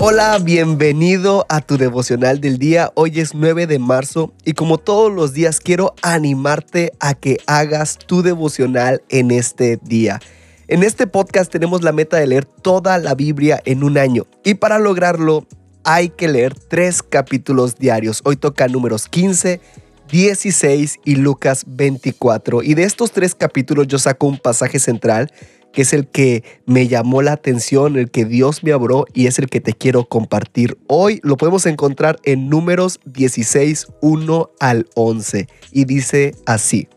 Hola, bienvenido a tu devocional del día. Hoy es 9 de marzo y como todos los días quiero animarte a que hagas tu devocional en este día. En este podcast tenemos la meta de leer toda la Biblia en un año y para lograrlo hay que leer tres capítulos diarios. Hoy toca números 15, 16 y Lucas 24. Y de estos tres capítulos yo saco un pasaje central que es el que me llamó la atención, el que Dios me abrió y es el que te quiero compartir. Hoy lo podemos encontrar en números 16, 1 al 11 y dice así.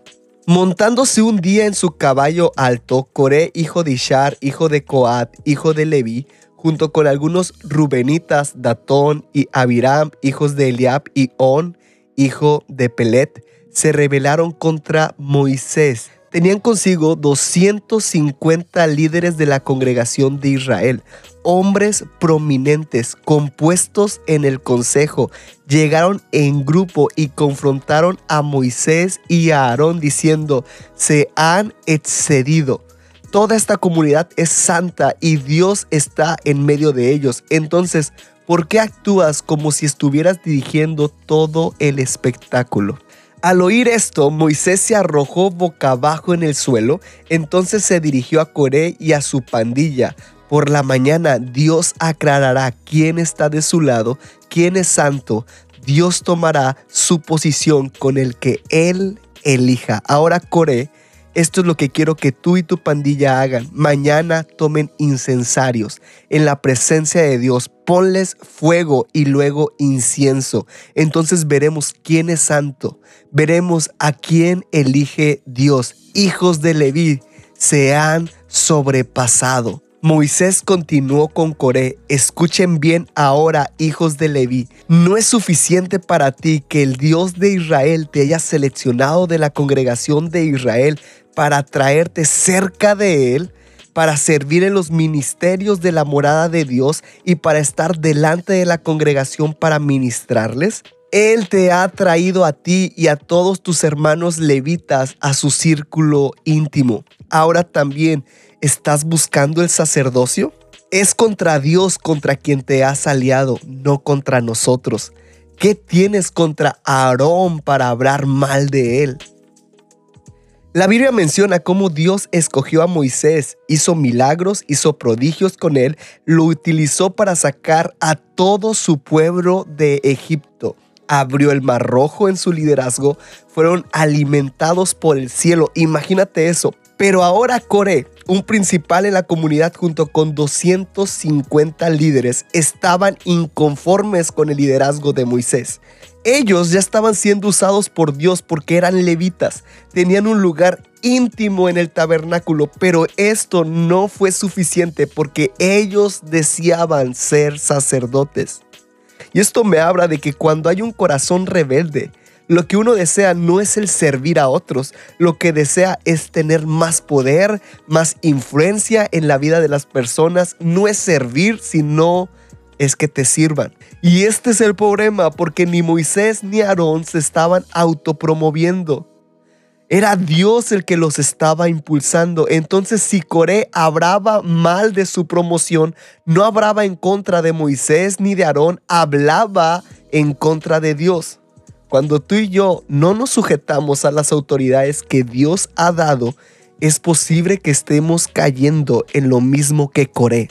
Montándose un día en su caballo alto, Coré, hijo de Ishar, hijo de Coat, hijo de Leví, junto con algunos rubenitas, Datón y Abiram, hijos de Eliab, y On, hijo de Pelet, se rebelaron contra Moisés tenían consigo 250 líderes de la congregación de Israel, hombres prominentes, compuestos en el consejo, llegaron en grupo y confrontaron a Moisés y a Aarón diciendo, se han excedido. Toda esta comunidad es santa y Dios está en medio de ellos. Entonces, ¿por qué actúas como si estuvieras dirigiendo todo el espectáculo? Al oír esto, Moisés se arrojó boca abajo en el suelo, entonces se dirigió a Coré y a su pandilla. Por la mañana Dios aclarará quién está de su lado, quién es santo. Dios tomará su posición con el que Él elija. Ahora Coré esto es lo que quiero que tú y tu pandilla hagan. Mañana tomen incensarios en la presencia de Dios. Ponles fuego y luego incienso. Entonces veremos quién es santo. Veremos a quién elige Dios. Hijos de Leví se han sobrepasado. Moisés continuó con Coré, escuchen bien ahora, hijos de Leví, no es suficiente para ti que el Dios de Israel te haya seleccionado de la congregación de Israel para traerte cerca de Él, para servir en los ministerios de la morada de Dios y para estar delante de la congregación para ministrarles. Él te ha traído a ti y a todos tus hermanos levitas a su círculo íntimo. Ahora también, ¿estás buscando el sacerdocio? Es contra Dios contra quien te has aliado, no contra nosotros. ¿Qué tienes contra Aarón para hablar mal de él? La Biblia menciona cómo Dios escogió a Moisés, hizo milagros, hizo prodigios con él, lo utilizó para sacar a todo su pueblo de Egipto. Abrió el mar rojo en su liderazgo, fueron alimentados por el cielo. Imagínate eso. Pero ahora Coré, un principal en la comunidad junto con 250 líderes, estaban inconformes con el liderazgo de Moisés. Ellos ya estaban siendo usados por Dios porque eran levitas, tenían un lugar íntimo en el tabernáculo, pero esto no fue suficiente porque ellos deseaban ser sacerdotes. Y esto me habla de que cuando hay un corazón rebelde, lo que uno desea no es el servir a otros, lo que desea es tener más poder, más influencia en la vida de las personas, no es servir, sino es que te sirvan. Y este es el problema, porque ni Moisés ni Aarón se estaban autopromoviendo. Era Dios el que los estaba impulsando. Entonces, si Coré hablaba mal de su promoción, no hablaba en contra de Moisés ni de Aarón, hablaba en contra de Dios. Cuando tú y yo no nos sujetamos a las autoridades que Dios ha dado, es posible que estemos cayendo en lo mismo que Coré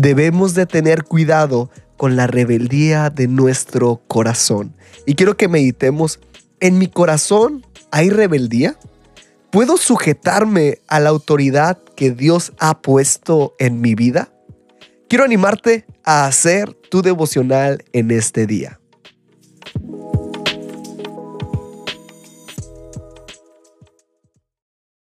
debemos de tener cuidado con la rebeldía de nuestro corazón. Y quiero que meditemos, ¿en mi corazón hay rebeldía? ¿Puedo sujetarme a la autoridad que Dios ha puesto en mi vida? Quiero animarte a hacer tu devocional en este día.